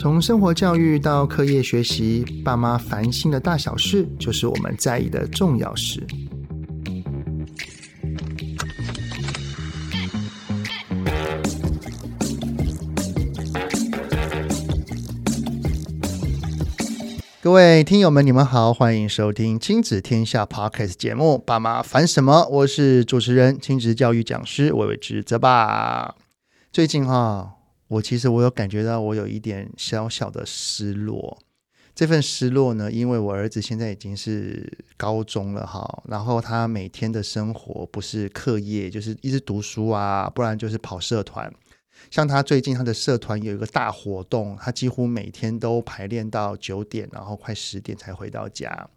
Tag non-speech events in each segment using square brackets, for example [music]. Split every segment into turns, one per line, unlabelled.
从生活教育到课业学习，爸妈烦心的大小事，就是我们在意的重要事。各位听友们，你们好，欢迎收听亲子天下 Podcast 节目《爸妈烦什么》，我是主持人、亲子教育讲师魏玮之泽爸。最近哈，我其实我有感觉到我有一点小小的失落。这份失落呢，因为我儿子现在已经是高中了哈，然后他每天的生活不是课业，就是一直读书啊，不然就是跑社团。像他最近他的社团有一个大活动，他几乎每天都排练到九点，然后快十点才回到家。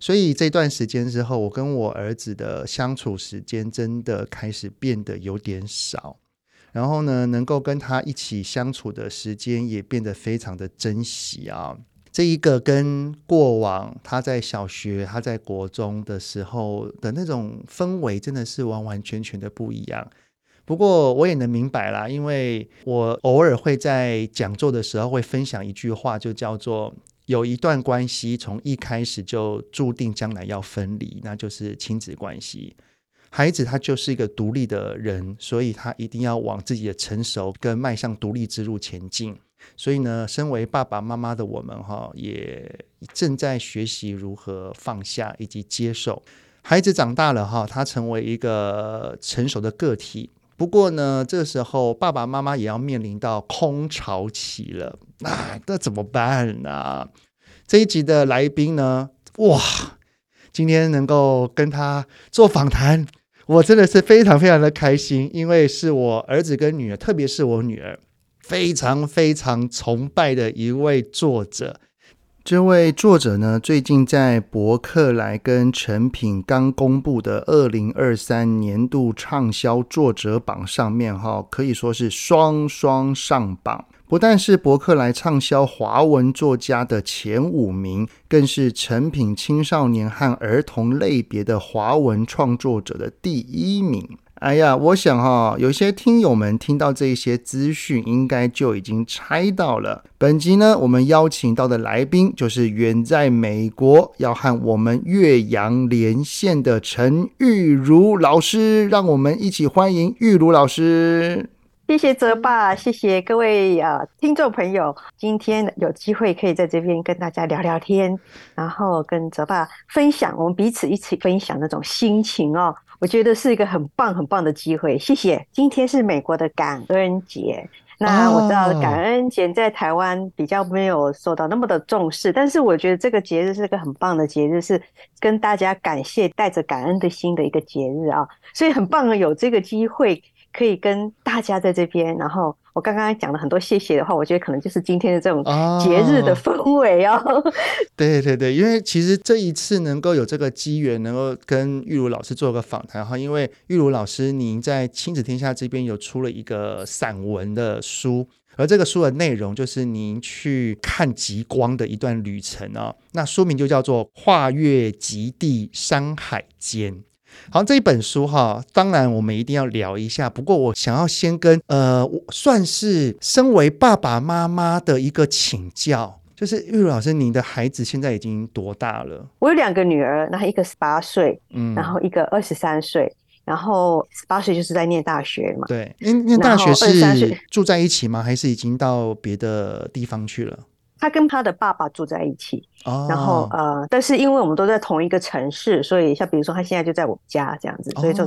所以这段时间之后，我跟我儿子的相处时间真的开始变得有点少。然后呢，能够跟他一起相处的时间也变得非常的珍惜啊。这一个跟过往他在小学、他在国中的时候的那种氛围，真的是完完全全的不一样。不过我也能明白啦，因为我偶尔会在讲座的时候会分享一句话，就叫做有一段关系从一开始就注定将来要分离，那就是亲子关系。孩子他就是一个独立的人，所以他一定要往自己的成熟跟迈向独立之路前进。所以呢，身为爸爸妈妈的我们哈，也正在学习如何放下以及接受。孩子长大了哈，他成为一个成熟的个体。不过呢，这时候爸爸妈妈也要面临到空巢期了，那、啊、这怎么办呢？这一集的来宾呢，哇，今天能够跟他做访谈，我真的是非常非常的开心，因为是我儿子跟女儿，特别是我女儿，非常非常崇拜的一位作者。这位作者呢，最近在博客来跟诚品刚公布的二零二三年度畅销作者榜上面，哈，可以说是双双上榜。不但是博客来畅销华文作家的前五名，更是诚品青少年和儿童类别的华文创作者的第一名。哎呀，我想哈，有些听友们听到这些资讯，应该就已经猜到了。本集呢，我们邀请到的来宾就是远在美国要和我们越洋连线的陈玉如老师，让我们一起欢迎玉如老师。
谢谢泽爸，谢谢各位啊听众朋友，今天有机会可以在这边跟大家聊聊天，然后跟泽爸分享我们彼此一起分享那种心情哦。我觉得是一个很棒很棒的机会，谢谢。今天是美国的感恩节，那我知道感恩节在台湾比较没有受到那么的重视，但是我觉得这个节日是个很棒的节日，是跟大家感谢、带着感恩的心的一个节日啊，所以很棒的有这个机会。可以跟大家在这边，然后我刚刚讲了很多谢谢的话，我觉得可能就是今天的这种节日的氛围哦。哦
对对对，因为其实这一次能够有这个机缘，能够跟玉茹老师做个访谈哈，因为玉茹老师您在亲子天下这边有出了一个散文的书，而这个书的内容就是您去看极光的一段旅程啊、哦，那书名就叫做《跨越极地山海间》。好，这一本书哈，当然我们一定要聊一下。不过我想要先跟呃，我算是身为爸爸妈妈的一个请教，就是玉如老师，您的孩子现在已经多大了？
我有两个女儿，那一个十八岁，嗯，然后一个二十三岁，然后十八岁就是在念大学嘛。
对，念念大学是住在一起吗？还是已经到别的地方去了？
他跟他的爸爸住在一起，哦、然后呃，但是因为我们都在同一个城市，所以像比如说他现在就在我们家这样子，所以就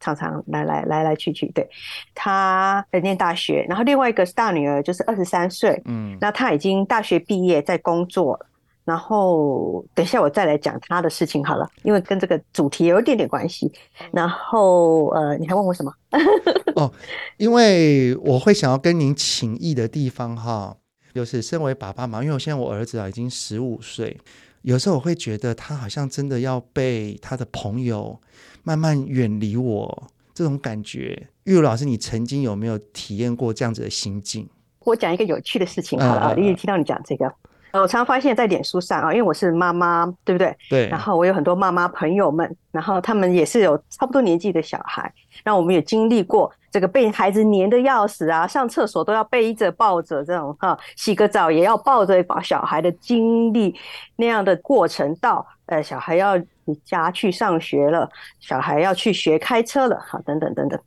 常常来来来来去去。对，他在念大学，然后另外一个是大女儿，就是二十三岁，嗯，那他已经大学毕业在工作了。然后等一下我再来讲他的事情好了，因为跟这个主题有一点点关系。然后呃，你还问我什么？[laughs]
哦，因为我会想要跟您请益的地方哈。就是身为爸爸嘛，因为我现在我儿子啊已经十五岁，有时候我会觉得他好像真的要被他的朋友慢慢远离我这种感觉。玉如老师，你曾经有没有体验过这样子的心境？
我讲一个有趣的事情好了啊，你也听到你讲这个，我常常发现，在脸书上啊，因为我是妈妈，对不对？
对。
然后我有很多妈妈朋友们，然后他们也是有差不多年纪的小孩，然后我们也经历过这个被孩子黏的要死啊，上厕所都要背着抱着这种哈，洗个澡也要抱着把小孩的经历那样的过程到呃，小孩要离家去上学了，小孩要去学开车了，好，等等等等。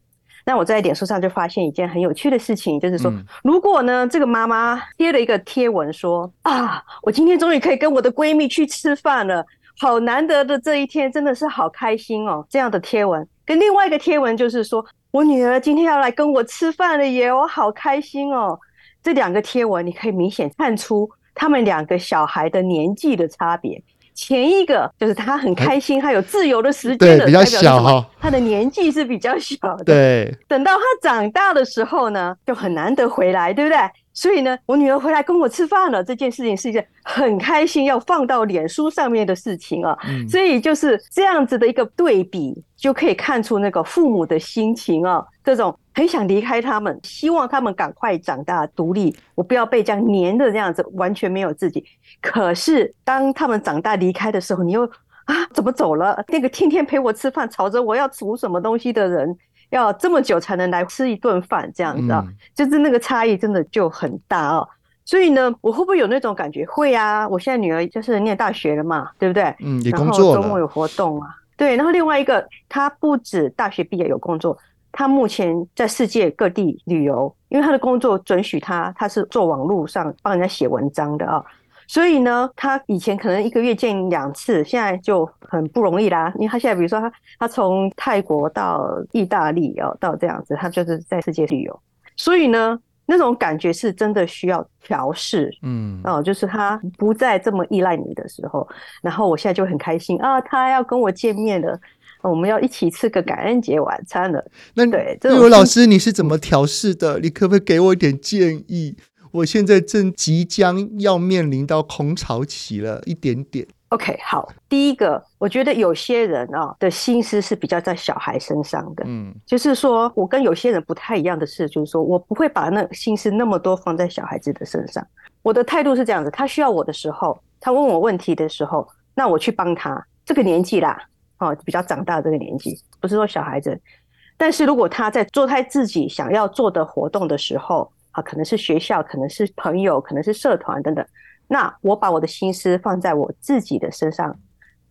那我在脸书上就发现一件很有趣的事情，就是说，如果呢，这个妈妈贴了一个贴文说啊，我今天终于可以跟我的闺蜜去吃饭了，好难得的这一天，真的是好开心哦。这样的贴文跟另外一个贴文就是说我女儿今天要来跟我吃饭了耶，我好开心哦。这两个贴文你可以明显看出他们两个小孩的年纪的差别。前一个就是他很开心，他有自由的时间的，
比较小哈，
他的年纪是比较小的。
对，
等到他长大的时候呢，就很难得回来，对不对？所以呢，我女儿回来跟我吃饭了，这件事情是一件很开心要放到脸书上面的事情啊。嗯，所以就是这样子的一个对比，就可以看出那个父母的心情啊，这种很想离开他们，希望他们赶快长大独立，我不要被这样黏的这样子，完全没有自己。可是当他们长大离开的时候，你又啊，怎么走了？那个天天陪我吃饭，吵着我要煮什么东西的人。要这么久才能来吃一顿饭，这样子啊，嗯、就是那个差异真的就很大哦。所以呢，我会不会有那种感觉？会啊，我现在女儿就是念大学了嘛，对不对？
嗯，也工作了。
然后周末有活动啊，对。然后另外一个，她不止大学毕业有工作，她目前在世界各地旅游，因为她的工作准许她，她是做网络上帮人家写文章的啊。所以呢，他以前可能一个月见两次，现在就很不容易啦。因为他现在，比如说他他从泰国到意大利哦，到这样子，他就是在世界旅游。所以呢，那种感觉是真的需要调试，嗯，哦，就是他不再这么依赖你的时候。然后我现在就很开心啊，他要跟我见面了，我们要一起吃个感恩节晚餐了。那对，
育儿老师你是怎么调试的？你可不可以给我一点建议？我现在正即将要面临到空巢期了，一点点。
OK，好，第一个，我觉得有些人啊的心思是比较在小孩身上的，嗯，就是说我跟有些人不太一样的是，就是说我不会把那心思那么多放在小孩子的身上。我的态度是这样子，他需要我的时候，他问我问题的时候，那我去帮他。这个年纪啦，哦，比较长大的这个年纪，不是说小孩子。但是如果他在做他自己想要做的活动的时候，啊，可能是学校，可能是朋友，可能是社团等等。那我把我的心思放在我自己的身上，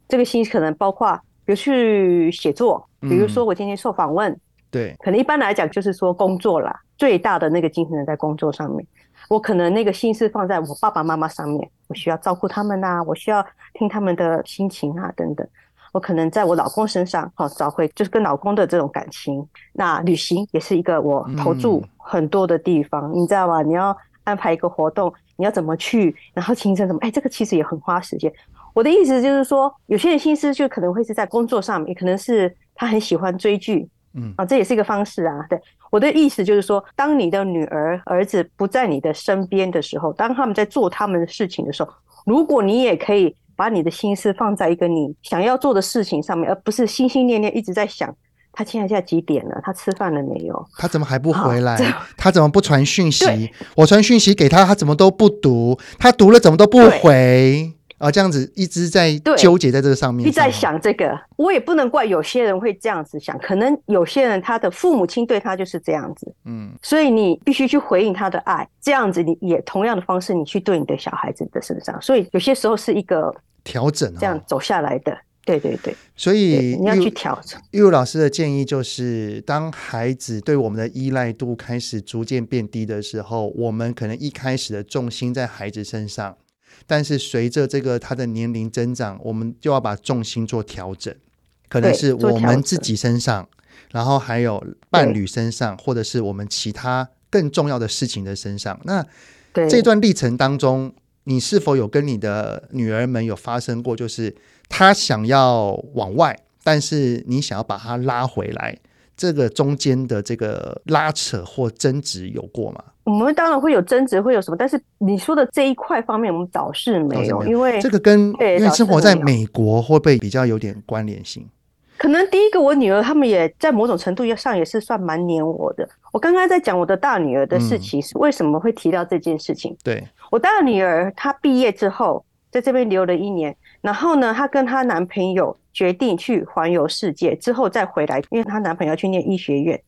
这个心思可能包括，比如去写作，比如说我今天受访问，
对，
可能一般来讲就是说工作啦，最大的那个精神在工作上面。我可能那个心思放在我爸爸妈妈上面，我需要照顾他们呐，我需要听他们的心情啊，等等。我可能在我老公身上，好找回就是跟老公的这种感情。那旅行也是一个我投注很多的地方，嗯、你知道吗？你要安排一个活动，你要怎么去，然后行程怎么？哎，这个其实也很花时间。我的意思就是说，有些人心思就可能会是在工作上面，也可能是他很喜欢追剧，嗯啊，这也是一个方式啊。对，我的意思就是说，当你的女儿儿子不在你的身边的时候，当他们在做他们的事情的时候，如果你也可以。把你的心思放在一个你想要做的事情上面，而不是心心念念一直在想他现在现在几点了，他吃饭了没有？
他怎么还不回来？他怎么不传讯息？我传讯息给他，他怎么都不读？他读了怎么都不回？啊，这样子一直在纠结在这个上面，
一直在想这个。我也不能怪有些人会这样子想，可能有些人他的父母亲对他就是这样子，嗯，所以你必须去回应他的爱，这样子你也同样的方式，你去对你的小孩子的身上，所以有些时候是一个
调整，这样
走下来的，对对对。
所以
你要去调整。
育儿老师的建议就是，当孩子对我们的依赖度开始逐渐变低的时候，我们可能一开始的重心在孩子身上。但是随着这个他的年龄增长，我们就要把重心做调整，可能是我们自己身上，然后还有伴侣身上，或者是我们其他更重要的事情的身上。那这段历程当中，你是否有跟你的女儿们有发生过，就是她想要往外，但是你想要把她拉回来，这个中间的这个拉扯或争执有过吗？
我们当然会有争执，会有什么？但是你说的这一块方面，我们倒是没有，没有，因为
这个跟因为生活在美国会不会比较有点关联性？
可能第一个，我女儿他们也在某种程度上也是算蛮黏我的。我刚刚在讲我的大女儿的事情，是为什么会提到这件事情？嗯、
对，
我大女儿她毕业之后在这边留了一年，然后呢，她跟她男朋友决定去环游世界，之后再回来，因为她男朋友要去念医学院，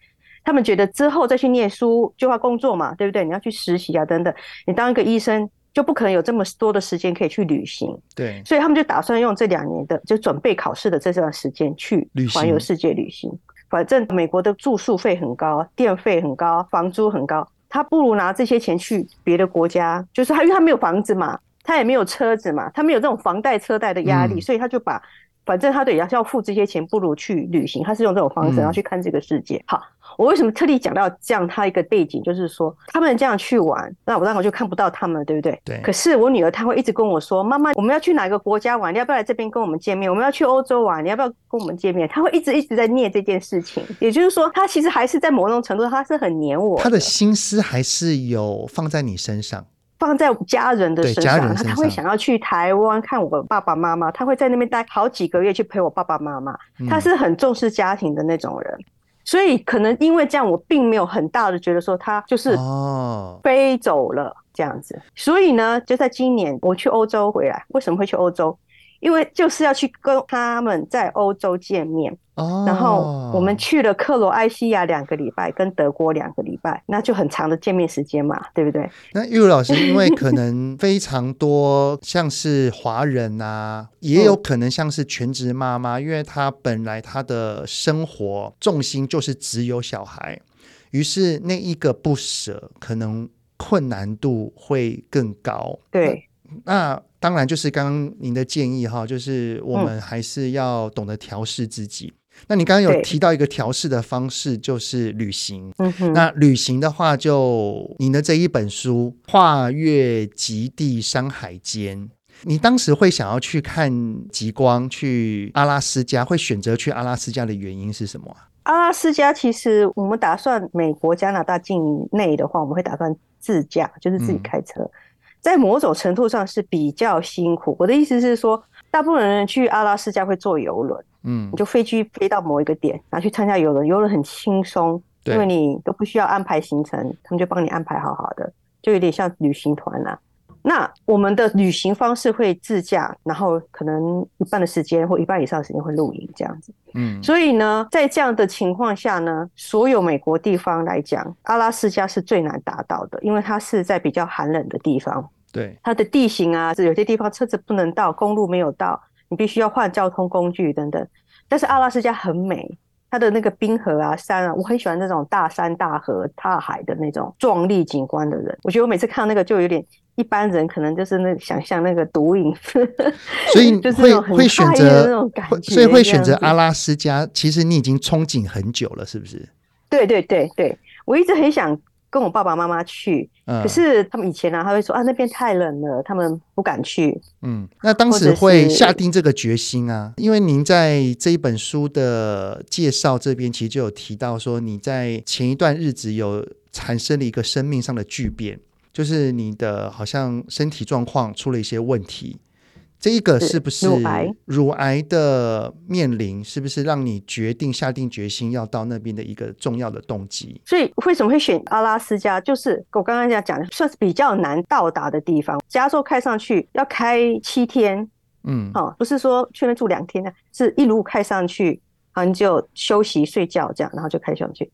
他们觉得之后再去念书就要工作嘛，对不对？你要去实习啊等等，你当一个医生。就不可能有这么多的时间可以去旅行，
对，
所以他们就打算用这两年的就准备考试的这段时间去环游世界旅行。反正美国的住宿费很高，电费很高，房租很高，他不如拿这些钱去别的国家，就是他因为他没有房子嘛，他也没有车子嘛，他没有这种房贷车贷的压力，嗯，所以他就把反正他得要要付这些钱，不如去旅行，他是用这种方式然后去看这个世界。好。我为什么特地讲到这样？他一个背景就是说，他们这样去玩，那我当然就看不到他们，对不对？
对。
可是我女儿她会一直跟我说：“妈妈，我们要去哪个国家玩？你要不要来这边跟我们见面？我们要去欧洲玩，你要不要跟我们见面？”她会一直一直在念这件事情。也就是说，她其实还是在某种程度，她是很黏我。
她的心思还是有放在你身上，
放在家人的身上。他会想要去台湾看我爸爸妈妈，他会在那边待好几个月去陪我爸爸妈妈。他是很重视家庭的那种人。所以可能因为这样，我并没有很大的觉得说他就是飞走了这样子。所以呢，就在今年我去欧洲回来，为什么会去欧洲？因为就是要去跟他们在欧洲见面，然后我们去了克罗埃西亚两个礼拜，跟德国两个礼拜，那就很长的见面时间嘛，对不对？
那玉如老师，因为可能非常多像是华人啊，也有可能像是全职妈妈，因为她本来她的生活重心就是只有小孩，于是那一个不舍，可能困难度会更高。
对，
那。当然，就是刚刚您的建议哈，就是我们还是要懂得调试自己。嗯、那你刚刚有提到一个调试的方式，就是旅行。那旅行的话，就您的这一本书《跨越极地山海间》，你当时会想要去看极光，去阿拉斯加，会选择去阿拉斯加的原因是什么？
阿拉斯加其实我们打算美国、加拿大境内的话，我们会打算自驾，就是自己开车。嗯在某种程度上是比较辛苦。我的意思是说，大部分人去阿拉斯加会坐游轮，嗯，你就飞机飞到某一个点，然后去参加游轮，游轮很轻松，因为你都不需要安排行程，他们就帮你安排好好的，就有点像旅行团啦。那我们的旅行方式会自驾，然后可能一半的时间或一半以上的时间会露营这样子。嗯，所以呢，在这样的情况下呢，所有美国地方来讲，阿拉斯加是最难达到的，因为它是在比较寒冷的地方。
对，
它的地形啊，是有些地方车子不能到，公路没有到，你必须要换交通工具等等。但是阿拉斯加很美，它的那个冰河啊、山啊，我很喜欢那种大山大河、大海的那种壮丽景观的人。我觉得我每次看到那个，就有点一般人可能就是那想象那个毒瘾，[laughs]
所以就是会会选择那种感觉，所以会选择阿拉斯加。其实你已经憧憬很久了，是不是？
对对对对，我一直很想。跟我爸爸妈妈去，可是他们以前呢、啊，他会说啊，那边太冷了，他们不敢去。
嗯，那当时会下定这个决心啊，因为您在这一本书的介绍这边，其实就有提到说，你在前一段日子有产生了一个生命上的巨变，就是你的好像身体状况出了一些问题。这一个是不是乳癌？的面临是不是让你决定下定决心要到那边的一个重要的动机？
所以为什么会选阿拉斯加？就是我刚刚讲讲的，算是比较难到达的地方。加州开上去要开七天，嗯，哦，不是说去那住两天呢，是一路开上去，然后你就休息睡觉这样，然后就开上去，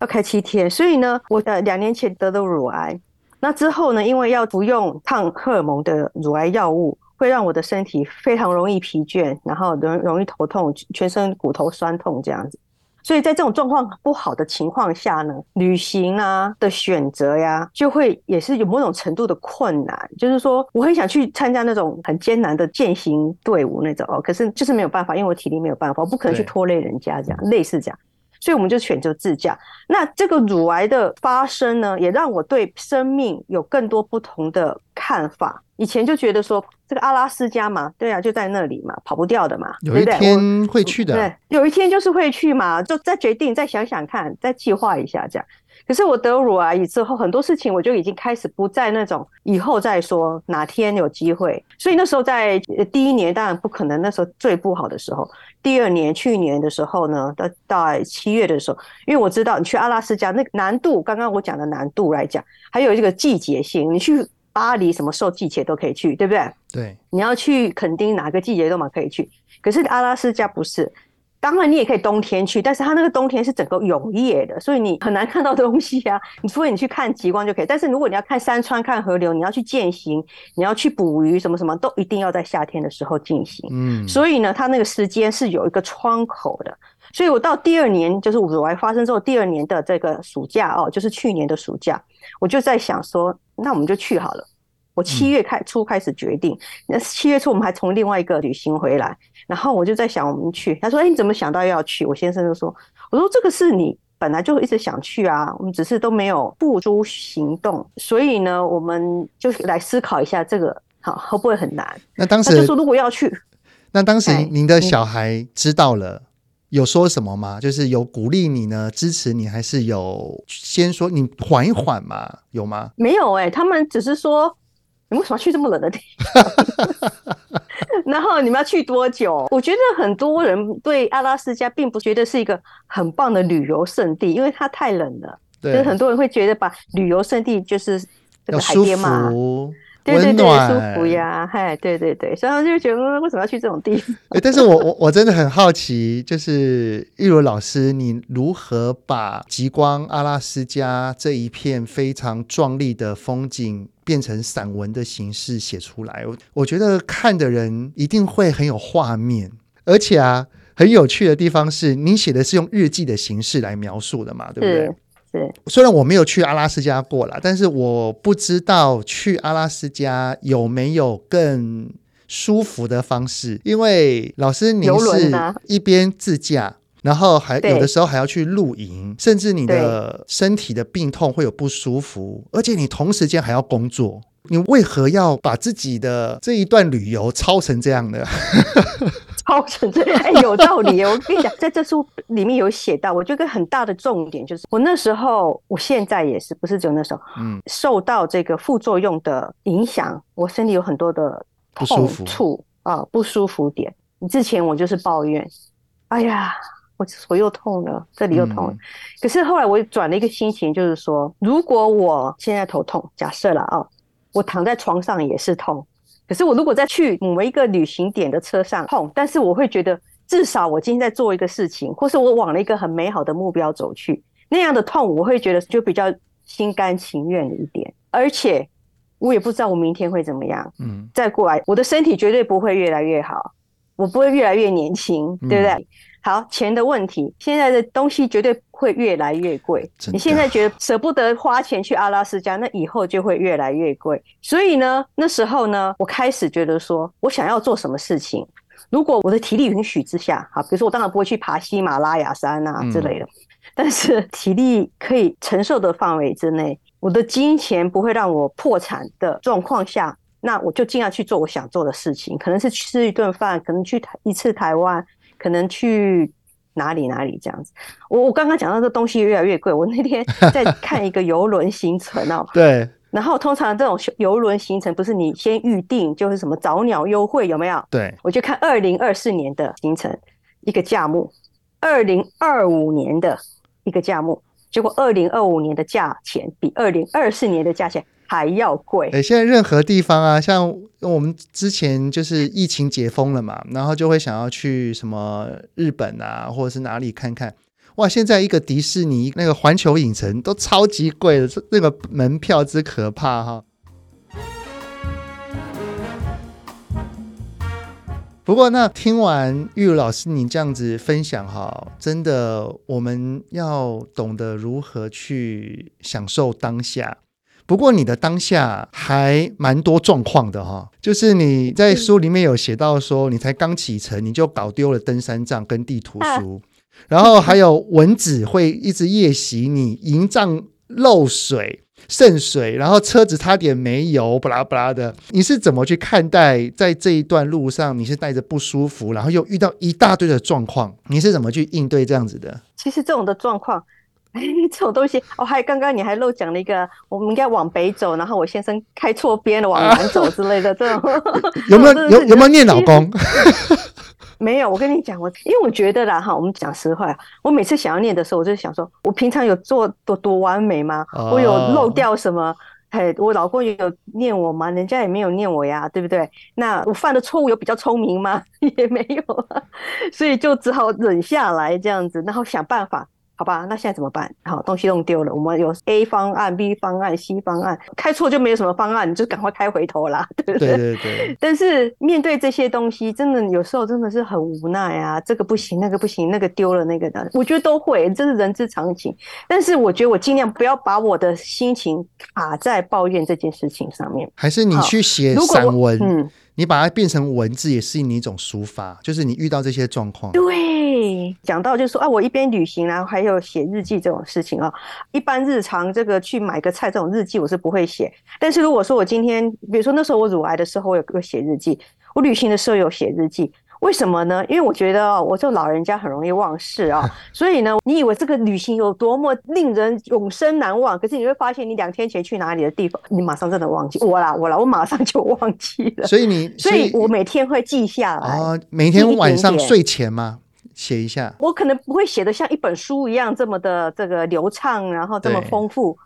要开七天。所以呢，我的两年前得的乳癌，那之后呢，因为要服用抗荷尔蒙的乳癌药物。会让我的身体非常容易疲倦，然后容容易头痛，全身骨头酸痛这样子。所以在这种状况不好的情况下呢，旅行啊的选择呀，就会也是有某种程度的困难。就是说，我很想去参加那种很艰难的践行队伍那种哦，可是就是没有办法，因为我体力没有办法，我不可能去拖累人家这样，类似这样。所以我们就选择自驾。那这个乳癌的发生呢，也让我对生命有更多不同的看法。以前就觉得说，这个阿拉斯加嘛，对啊，就在那里嘛，跑不掉的嘛，
有一天会去的。
对，有一天就是会去嘛，就再决定，再想想看，再计划一下这样。可是我得乳癌之后，很多事情我就已经开始不在那种以后再说，哪天有机会。所以那时候在第一年当然不可能，那时候最不好的时候。第二年去年的时候呢，到到七月的时候，因为我知道你去阿拉斯加那个难度，刚刚我讲的难度来讲，还有这个季节性，你去巴黎什么时候季节都可以去，对不对？
对。你
要去垦丁哪个季节都嘛可以去，可是阿拉斯加不是。当然，你也可以冬天去，但是它那个冬天是整个永夜的，所以你很难看到东西啊。[laughs] 你除非你去看极光就可以，但是如果你要看山川、看河流，你要去践行，你要去捕鱼，什么什么都一定要在夏天的时候进行。嗯，所以呢，它那个时间是有一个窗口的。所以我到第二年，就是乳癌发生之后，第二年的这个暑假哦，就是去年的暑假，我就在想说，那我们就去好了。我七月开初开始决定，那七月初我们还从另外一个旅行回来，然后我就在想我们去。他说：“哎，你怎么想到要去？”我先生就说：“我说这个是你本来就一直想去啊，我们只是都没有付诸行动。所以呢，我们就来思考一下这个，好会不会很难？”
那当时
他就说：“如果要去，
那当时您的小孩知道了，有说什么吗？就是有鼓励你呢，支持你，还是有先说你缓一缓嘛？有吗？
没有哎、欸，他们只是说。你为什么要去这么冷的地方？[laughs] 然后你们要去多久？我觉得很多人对阿拉斯加并不觉得是一个很棒的旅游胜地，因为它太冷了。对，就是很多人会觉得把旅游胜地就是这个海边嘛。对对对，舒服呀，嗨，对对对，所以他就觉得为什么要去这种地方？[laughs]
欸、但是我我我真的很好奇，就是玉如老师，你如何把极光阿拉斯加这一片非常壮丽的风景变成散文的形式写出来？我我觉得看的人一定会很有画面，而且啊，很有趣的地方是你写的是用日记的形式来描述的嘛，对不对？
对，
虽然我没有去阿拉斯加过啦，但是我不知道去阿拉斯加有没有更舒服的方式。因为老师您是一边自驾，然后还有的时候还要去露营，甚至你的身体的病痛会有不舒服，而且你同时间还要工作。你为何要把自己的这一段旅游操成这样的？
操成这样，哎，有道理。我跟你讲，在这书里面有写到，我觉得很大的重点就是，我那时候，我现在也是，不是只有那时候，嗯，受到这个副作用的影响，我身体有很多的痛处啊，不舒服点。之前我就是抱怨，哎呀，我手又痛了，这里又痛了。嗯、可是后来我转了一个心情，就是说，如果我现在头痛，假设了啊。我躺在床上也是痛，可是我如果再去某一个旅行点的车上痛，但是我会觉得至少我今天在做一个事情，或是我往了一个很美好的目标走去，那样的痛我会觉得就比较心甘情愿一点，而且我也不知道我明天会怎么样，嗯，再过来我的身体绝对不会越来越好，我不会越来越年轻，对不对？嗯好，钱的问题，现在的东西绝对会越来越贵。你现在觉得舍不得花钱去阿拉斯加，那以后就会越来越贵。所以呢，那时候呢，我开始觉得说，我想要做什么事情，如果我的体力允许之下，哈，比如说我当然不会去爬喜马拉雅山啊之类的，嗯、但是体力可以承受的范围之内，我的金钱不会让我破产的状况下，那我就尽量去做我想做的事情，可能是吃一顿饭，可能去台一次台湾。可能去哪里哪里这样子，我我刚刚讲到这东西越来越贵，我那天 [laughs] 在看一个游轮行程哦，
对，
然后通常这种游轮行程不是你先预定就是什么早鸟优惠有没有？
对，
我就看二零二四年的行程一个价目，二零二五年的一个价目，结果二零二五年的价钱比二零二四年的价钱还要贵。
哎、现在任何地方啊，像我们之前就是疫情解封了嘛，然后就会想要去什么日本啊，或者是哪里看看。哇，现在一个迪士尼、那个环球影城都超级贵的，那个门票之可怕哈。不过那听完玉如老师你这样子分享哈，真的我们要懂得如何去享受当下。不过你的当下还蛮多状况的哈，就是你在书里面有写到说，你才刚启程你就搞丢了登山杖跟地图书，[laughs] 然后还有蚊子会一直夜袭你，营帐漏水渗水，然后车子差点没油，巴拉巴拉的。你是怎么去看待在这一段路上，你是带着不舒服，然后又遇到一大堆的状况，你是怎么去应对这样子的？
其实这种的状况。哎，[laughs] 这种东西，哦，还有刚刚你还漏讲了一个，我们应该往北走，然后我先生开错边了，往南走之类的，这种 [laughs]
有没有 [laughs] 有有没有念老公？
没有，我跟你讲，我因为我觉得啦哈，我们讲实话，我每次想要念的时候，我就想说，我平常有做多多完美吗？我有漏掉什么？嘿，我老公有念我吗？人家也没有念我呀，对不对？那我犯的错误有比较聪明吗？也没有啊，所以就只好忍下来这样子，然后想办法。好吧，那现在怎么办？好，东西弄丢了，我们有 A 方案、B 方案、C 方案，开错就没有什么方案，你就赶快开回头啦，[laughs] 对不对？
对对对。
但是面对这些东西，真的有时候真的是很无奈啊，这个不行，那个不行，那个丢了，那个的，我觉得都会，这是人之常情。但是我觉得我尽量不要把我的心情卡在抱怨这件事情上面。
还是你去写散文，嗯。你把它变成文字，也是你一种抒发，就是你遇到这些状况。
对，讲到就是说啊，我一边旅行，然后还有写日记这种事情啊。一般日常这个去买个菜这种日记，我是不会写。但是如果说我今天，比如说那时候我乳癌的时候，我有个写日记；我旅行的时候有写日记。为什么呢？因为我觉得哦，我这老人家很容易忘事啊，[laughs] 所以呢，你以为这个旅行有多么令人永生难忘，可是你会发现，你两天前去哪里的地方，你马上真的忘记。我啦，我啦，我马上就忘记了。
所以你，
所以，所以我每天会记下来。
哦，每天晚上睡前吗？写一下。
我可能不会写的像一本书一样这么的这个流畅，然后这么丰富。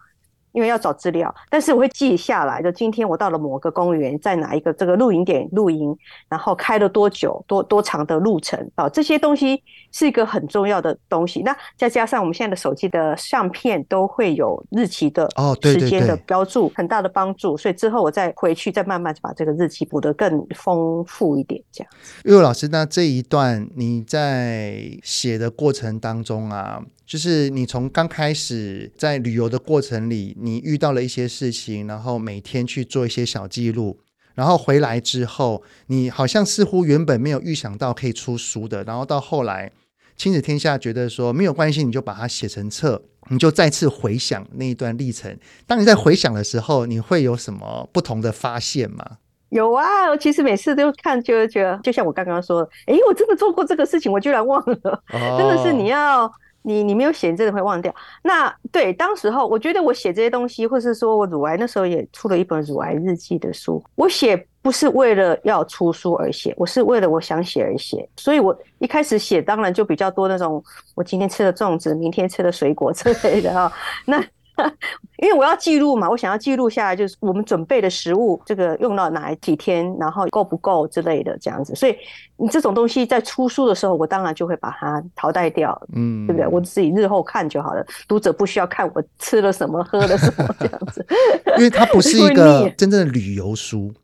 因为要找资料，但是我会记下来。就今天我到了某个公园，在哪一个这个露营点露营，然后开了多久，多多长的路程啊，这些东西是一个很重要的东西。那再加上我们现在的手机的相片都会有日期的哦，时间的标注，很大的帮助。所以之后我再回去，再慢慢把这个日期补得更丰富一点，这样。
育柔老师，那这一段你在写的过程当中啊。就是你从刚开始在旅游的过程里，你遇到了一些事情，然后每天去做一些小记录，然后回来之后，你好像似乎原本没有预想到可以出书的，然后到后来亲子天下觉得说没有关系，你就把它写成册，你就再次回想那一段历程。当你在回想的时候，你会有什么不同的发现吗？
有啊，我其实每次都看，就觉得就像我刚刚说的，诶，我真的做过这个事情，我居然忘了，哦、[laughs] 真的是你要。你你没有写，真的会忘掉。那对，当时候，我觉得我写这些东西，或是说我乳癌那时候也出了一本乳癌日记的书。我写不是为了要出书而写，我是为了我想写而写。所以我一开始写，当然就比较多那种我今天吃的粽子，明天吃的水果之类的哈。那 [laughs] 因为我要记录嘛，我想要记录下来，就是我们准备的食物，这个用到哪几天，然后够不够之类的这样子。所以你这种东西在出书的时候，我当然就会把它淘汰掉，嗯，对不对？我自己日后看就好了，读者不需要看我吃了什么、喝了什么这样子。[laughs]
因为它不是一个 [laughs] 真正的旅游书，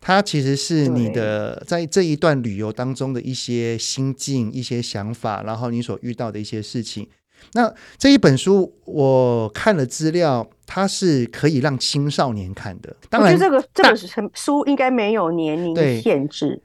它其实是你的在这一段旅游当中的一些心境、一些想法，然后你所遇到的一些事情。那这一本书我看了资料，它是可以让青少年看的。当然，
我觉得这个这本书应该没有年龄限制，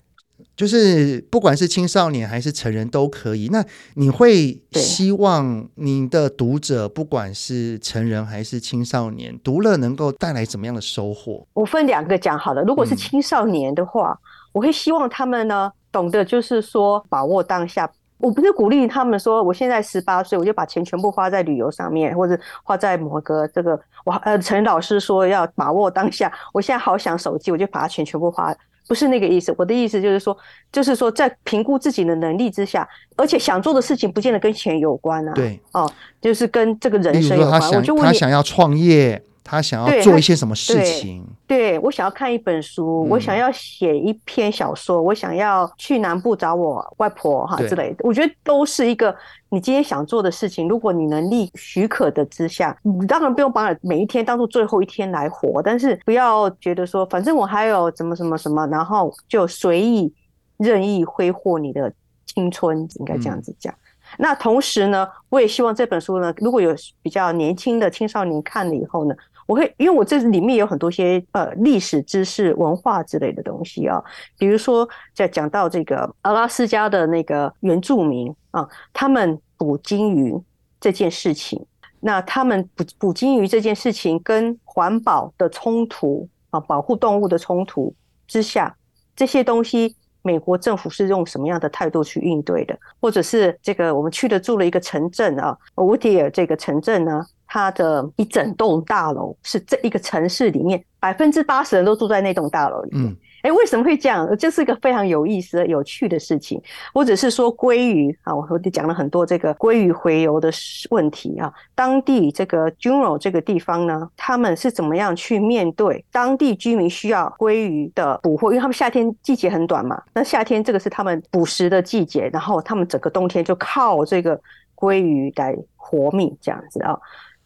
就是不管是青少年还是成人都可以。那你会希望你的读者，不管是成人还是青少年，读了能够带来怎么样的收获？
我分两个讲好了。如果是青少年的话，嗯，我会希望他们呢懂得，就是说把握当下。我不是鼓励他们说，我现在十八岁，我就把钱全部花在旅游上面，或者花在某个这个我呃陈老师说要把握当下，我现在好想手机，我就把它钱全部花，不是那个意思。我的意思就是说，就是说在评估自己的能力之下，而且想做的事情不见得跟钱有关啊。对，哦，就是跟这个人生有关。我就问你，
他想要创业。他想要做一些什么事情？
对，我想要看一本书，嗯、我想要写一篇小说，我想要去南部找我外婆哈之类的。我觉得都是一个你今天想做的事情。如果你能力许可的之下，你当然不用把每一天当做最后一天来活，但是不要觉得说反正我还有怎么什么什么，然后就随意任意挥霍你的青春，应该这样子讲。嗯那同时呢，我也希望这本书呢，如果有比较年轻的青少年看了以后呢，我会因为我这里面有很多些呃历史知识、文化之类的东西啊，比如说在讲到这个阿拉斯加的那个原住民啊，他们捕鲸鱼这件事情，那他们捕捕鲸鱼这件事情跟环保的冲突啊，保护动物的冲突之下，这些东西美国政府是用什么样的态度去应对的，或者是这个我们去的住了一个城镇啊，乌迪尔这个城镇呢，它的一整栋大楼是这一个城市里面百分之八十人都住在那栋大楼里面。嗯哎，为什么会这样？这是一个非常有意思、有趣的事情，我只是说鲑鱼啊，我我讲了很多这个鲑鱼洄游的问题啊。当地这个 Juneau 这个地方呢，他们是怎么样去面对当地居民需要鲑鱼的捕获？因为他们夏天季节很短嘛，那夏天这个是他们捕食的季节，然后他们整个冬天就靠这个鲑鱼来活命，这样子啊。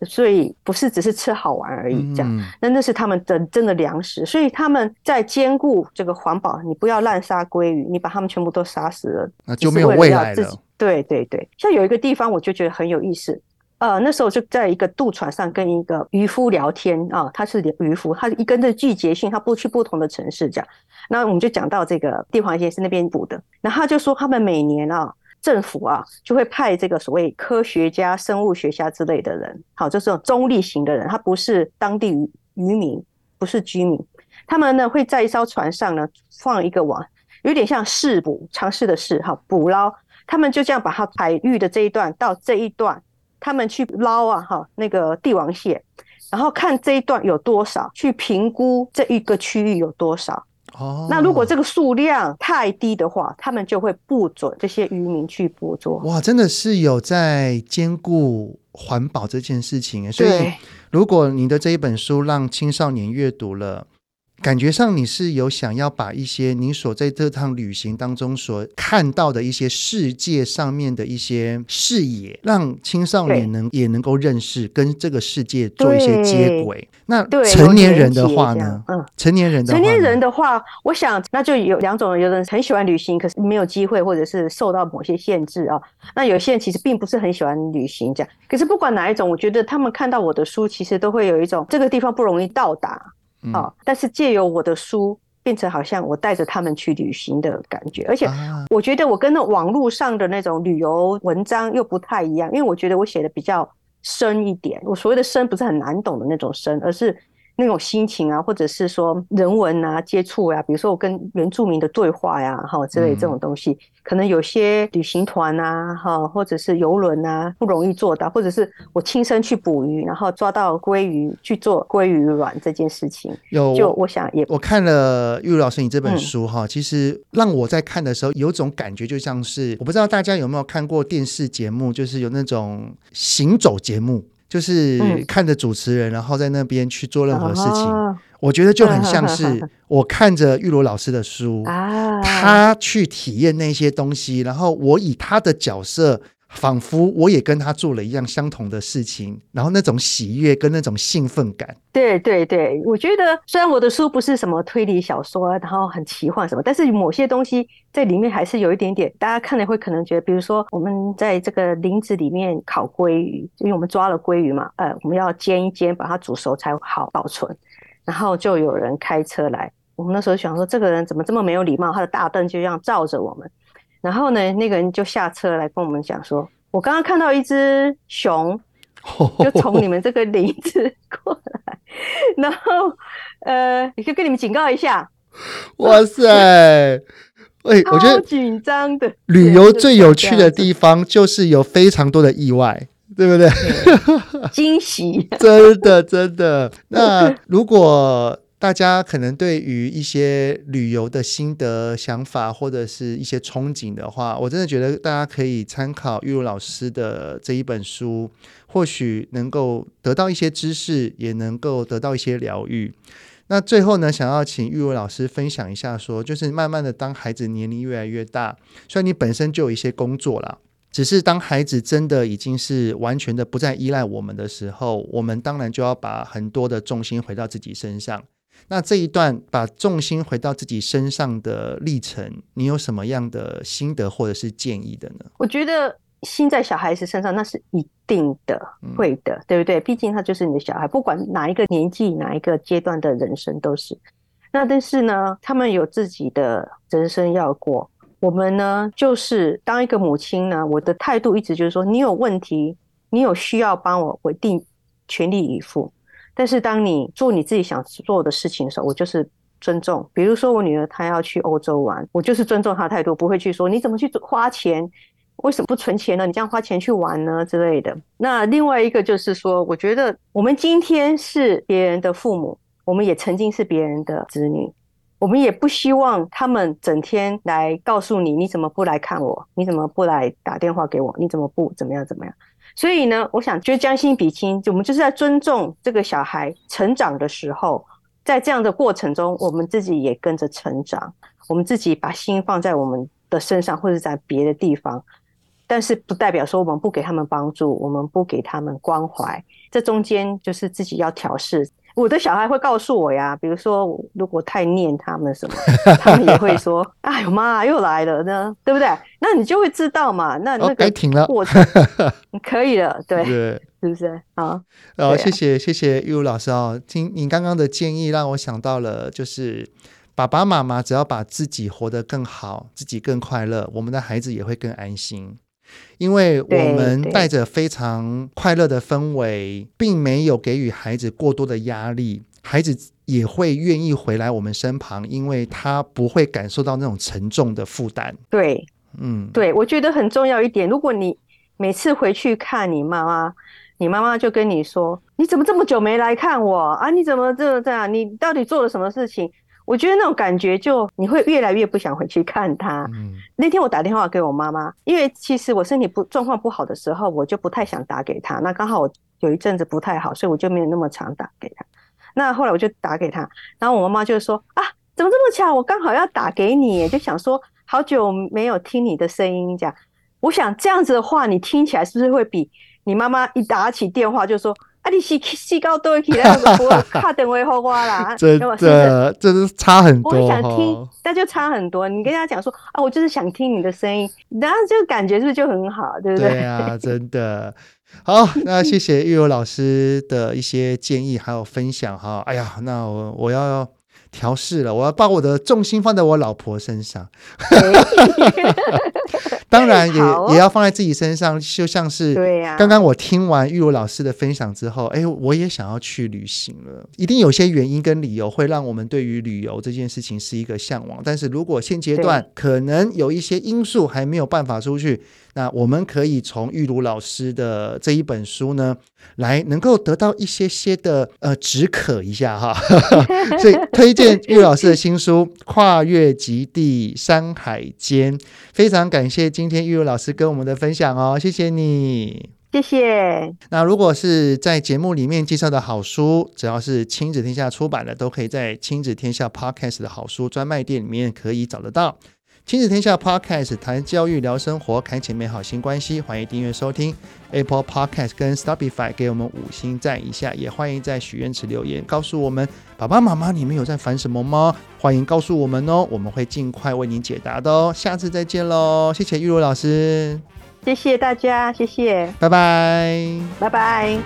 所以不是只是吃好玩而已，这样，那那是他们的真的粮食。所以他们在兼顾这个环保，你不要滥杀鲑鱼，你把他们全部都杀死了，
那就没有未来了。
对对对，像有一个地方，我就觉得很有意思。呃，那时候就在一个渡船上跟一个渔夫聊天啊，他是渔夫，他一跟着季节性，他不去不同的城市这样。那我们就讲到这个帝皇蟹是那边捕的，然后他就说他们每年啊。政府啊，就会派这个所谓科学家、生物学家之类的人，好，就是这种中立型的人，他不是当地渔渔民，不是居民，他们呢会在一艘船上呢放一个网，有点像试捕，尝试的试，哈，捕捞，他们就这样把它海域的这一段到这一段，他们去捞啊，哈，那个帝王蟹，然后看这一段有多少，去评估这一个区域有多少。
哦，
那如果这个数量太低的话，他们就会不准这些渔民去捕捉。
哇，真的是有在兼顾环保这件事情。所以，如果你的这一本书让青少年阅读了。感觉上你是有想要把一些你所在这趟旅行当中所看到的一些世界上面的一些视野，让青少年能也能够认识跟这个世界做一些接轨。那成年人的话呢？嗯，成年人的话，
成年人的话，我想那就有两种，有人很喜欢旅行，可是没有机会，或者是受到某些限制啊。那有些人其实并不是很喜欢旅行，这样。可是不管哪一种，我觉得他们看到我的书，其实都会有一种这个地方不容易到达。啊、哦！但是借由我的书，变成好像我带着他们去旅行的感觉，而且我觉得我跟那网络上的那种旅游文章又不太一样，因为我觉得我写的比较深一点。我所谓的深，不是很难懂的那种深，而是。那种心情啊，或者是说人文啊、接触呀、啊，比如说我跟原住民的对话呀，哈之类这种东西，嗯、可能有些旅行团啊，哈，或者是游轮啊，不容易做到，或者是我亲身去捕鱼，然后抓到鲑鱼去做鲑鱼卵这件事情，有就我想也
我看了玉如老师你这本书哈，嗯、其实让我在看的时候有种感觉，就像是我不知道大家有没有看过电视节目，就是有那种行走节目。就是看着主持人，然后在那边去做任何事情，嗯、我觉得就很像是我看着玉罗老师的书，啊、他去体验那些东西，然后我以他的角色。仿佛我也跟他做了一样相同的事情，然后那种喜悦跟那种兴奋感。
对对对，我觉得虽然我的书不是什么推理小说，然后很奇幻什么，但是某些东西在里面还是有一点点，大家看了会可能觉得，比如说我们在这个林子里面烤鲑鱼，因为我们抓了鲑鱼嘛，呃，我们要煎一煎，把它煮熟才好保存。然后就有人开车来，我们那时候想说，这个人怎么这么没有礼貌？他的大灯就这样照着我们。然后呢，那个人就下车来跟我们讲说：“我刚刚看到一只熊，[laughs] 就从你们这个林子过来，[laughs] 然后呃，也可以跟你们警告一下。”
哇塞！[laughs] 哎，我觉得
紧张的
旅游最有趣的地方就是有非常多的意外，对不对？
惊喜，
真的真的。那如果大家可能对于一些旅游的心得、想法，或者是一些憧憬的话，我真的觉得大家可以参考玉如老师的这一本书，或许能够得到一些知识，也能够得到一些疗愈。那最后呢，想要请玉如老师分享一下说，说就是慢慢的，当孩子年龄越来越大，虽然你本身就有一些工作了，只是当孩子真的已经是完全的不再依赖我们的时候，我们当然就要把很多的重心回到自己身上。那这一段把重心回到自己身上的历程，你有什么样的心得或者是建议的呢？
我觉得心在小孩子身上那是一定的，会的，嗯、对不对？毕竟他就是你的小孩，不管哪一个年纪、哪一个阶段的人生都是。那但是呢，他们有自己的人生要过。我们呢，就是当一个母亲呢，我的态度一直就是说，你有问题，你有需要帮我，我一定全力以赴。但是当你做你自己想做的事情的时候，我就是尊重。比如说我女儿她要去欧洲玩，我就是尊重她的态度，不会去说你怎么去花钱，为什么不存钱呢？你这样花钱去玩呢之类的。那另外一个就是说，我觉得我们今天是别人的父母，我们也曾经是别人的子女。我们也不希望他们整天来告诉你，你怎么不来看我？你怎么不来打电话给我？你怎么不怎么样怎么样？所以呢，我想就将心比心，我们就是在尊重这个小孩成长的时候，在这样的过程中，我们自己也跟着成长，我们自己把心放在我们的身上，或者在别的地方，但是不代表说我们不给他们帮助，我们不给他们关怀，这中间就是自己要调试。我的小孩会告诉我呀，比如说如果太念他们什么，[laughs] 他们也会说：“哎呦妈，又来了呢，对不对？”那你就会知道嘛。那那个过程
停了，
可以了，[laughs] 对，
对
是不是？好，
哦，谢谢谢谢玉如老师哦。听您刚刚的建议，让我想到了，就是爸爸妈妈只要把自己活得更好，自己更快乐，我们的孩子也会更安心。因为我们带着非常快乐的氛围，并没有给予孩子过多的压力，孩子也会愿意回来我们身旁，因为他不会感受到那种沉重的负担。
对，
嗯，
对，我觉得很重要一点，如果你每次回去看你妈妈，你妈妈就跟你说：“你怎么这么久没来看我啊？你怎么这这样？你到底做了什么事情？”我觉得那种感觉，就你会越来越不想回去看他。嗯，那天我打电话给我妈妈，因为其实我身体不状况不好的时候，我就不太想打给他。那刚好我有一阵子不太好，所以我就没有那么常打给他。那后来我就打给他，然后我妈妈就说：“啊，怎么这么巧？我刚好要打给你，就想说好久没有听你的声音，这样。我想这样子的话，你听起来是不是会比你妈妈一打起电话就说？”啊！你 [laughs] [laughs] 是细高多起来，不会卡等位后花啦。
真的，这是差很多。
我想听，那就差很多。你跟他讲说啊，我就是想听你的声音，然后这个感觉是不是就很好？对不对？
对啊，真的。好，那谢谢玉柔老师的一些建议还有分享哈。[laughs] 哎呀，那我我要调试了，我要把我的重心放在我老婆身上。当然也、哦、也要放在自己身上，就像是刚刚我听完玉如老师的分享之后，哎，我也想要去旅行了。一定有些原因跟理由会让我们对于旅游这件事情是一个向往，但是如果现阶段可能有一些因素还没有办法出去。那我们可以从玉如老师的这一本书呢，来能够得到一些些的呃止渴一下哈，[laughs] 所以推荐玉如老师的新书《跨越极地山海间》，非常感谢今天玉如老师跟我们的分享哦，谢谢你，
谢谢。
那如果是在节目里面介绍的好书，只要是亲子天下出版的，都可以在亲子天下 Podcast 的好书专卖店里面可以找得到。亲子天下 Podcast 谈教育聊生活，开启美好新关系。欢迎订阅收听 Apple Podcast 跟 Stopify，给我们五星赞一下。也欢迎在许愿池留言，告诉我们爸爸妈妈你们有在烦什么吗？欢迎告诉我们哦，我们会尽快为您解答的哦。下次再见喽，谢谢玉如老师，
谢谢大家，谢谢，
拜拜，
拜拜。